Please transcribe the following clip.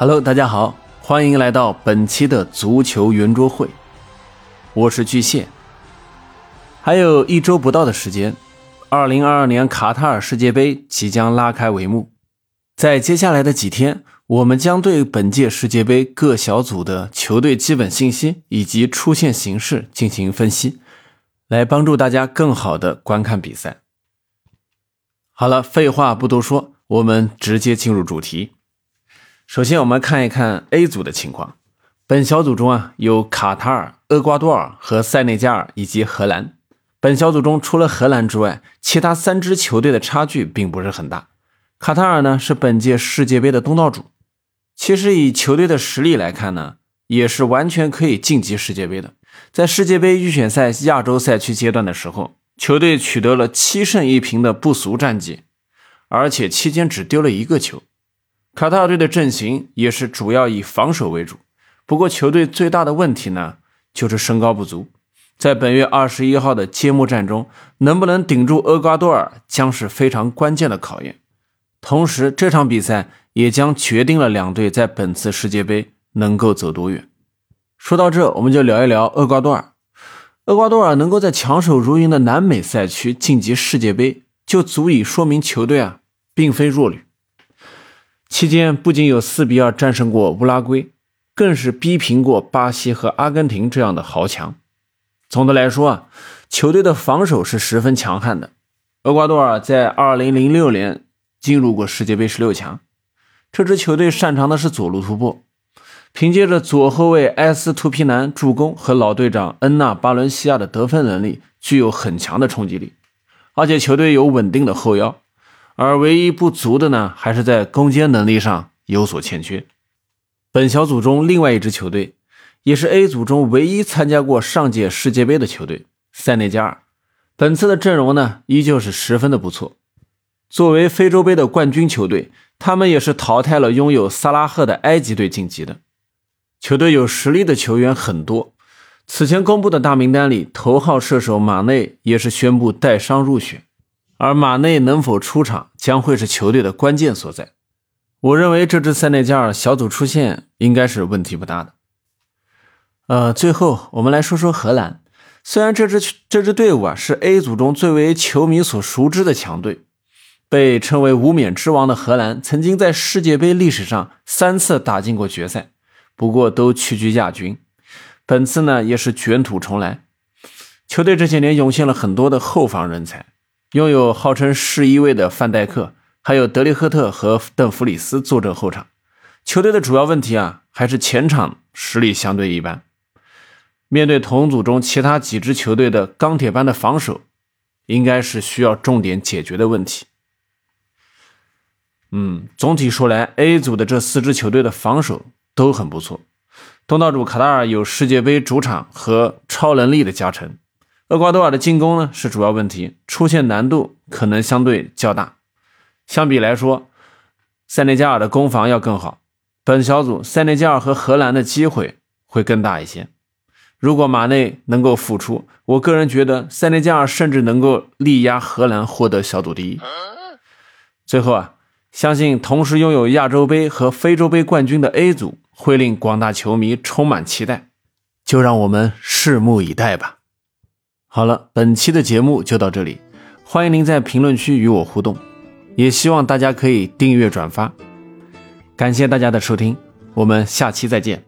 Hello，大家好，欢迎来到本期的足球圆桌会，我是巨蟹。还有一周不到的时间，二零二二年卡塔尔世界杯即将拉开帷幕。在接下来的几天，我们将对本届世界杯各小组的球队基本信息以及出线形势进行分析，来帮助大家更好的观看比赛。好了，废话不多说，我们直接进入主题。首先，我们看一看 A 组的情况。本小组中啊，有卡塔尔、厄瓜多尔和塞内加尔以及荷兰。本小组中除了荷兰之外，其他三支球队的差距并不是很大。卡塔尔呢是本届世界杯的东道主，其实以球队的实力来看呢，也是完全可以晋级世界杯的。在世界杯预选赛亚洲赛区阶段的时候，球队取得了七胜一平的不俗战绩，而且期间只丢了一个球。卡塔尔队的阵型也是主要以防守为主，不过球队最大的问题呢，就是身高不足。在本月二十一号的揭幕战中，能不能顶住厄瓜多尔，将是非常关键的考验。同时，这场比赛也将决定了两队在本次世界杯能够走多远。说到这，我们就聊一聊厄瓜多尔。厄瓜多尔能够在强手如云的南美赛区晋级世界杯，就足以说明球队啊，并非弱旅。期间不仅有四比二战胜过乌拉圭，更是逼平过巴西和阿根廷这样的豪强。总的来说啊，球队的防守是十分强悍的。厄瓜多尔在2006年进入过世界杯十六强，这支球队擅长的是左路突破，凭借着左后卫埃斯图皮南助攻和老队长恩纳巴伦西亚的得分能力，具有很强的冲击力，而且球队有稳定的后腰。而唯一不足的呢，还是在攻坚能力上有所欠缺。本小组中另外一支球队，也是 A 组中唯一参加过上届世界杯的球队——塞内加尔，本次的阵容呢依旧是十分的不错。作为非洲杯的冠军球队，他们也是淘汰了拥有萨拉赫的埃及队晋级的。球队有实力的球员很多，此前公布的大名单里，头号射手马内也是宣布带伤入选。而马内能否出场将会是球队的关键所在。我认为这支塞内加尔小组出线应该是问题不大的。呃，最后我们来说说荷兰。虽然这支这支队伍啊是 A 组中最为球迷所熟知的强队，被称为无冕之王的荷兰，曾经在世界杯历史上三次打进过决赛，不过都屈居亚军。本次呢也是卷土重来，球队这些年涌现了很多的后防人才。拥有号称世一位的范戴克，还有德里赫特和邓弗里斯坐镇后场。球队的主要问题啊，还是前场实力相对一般。面对同组中其他几支球队的钢铁般的防守，应该是需要重点解决的问题。嗯，总体说来，A 组的这四支球队的防守都很不错。东道主卡塔尔有世界杯主场和超能力的加成。厄瓜多尔的进攻呢是主要问题，出现难度可能相对较大。相比来说，塞内加尔的攻防要更好。本小组塞内加尔和荷兰的机会会更大一些。如果马内能够复出，我个人觉得塞内加尔甚至能够力压荷兰获得小组第一。最后啊，相信同时拥有亚洲杯和非洲杯冠军的 A 组会令广大球迷充满期待，就让我们拭目以待吧。好了，本期的节目就到这里，欢迎您在评论区与我互动，也希望大家可以订阅转发，感谢大家的收听，我们下期再见。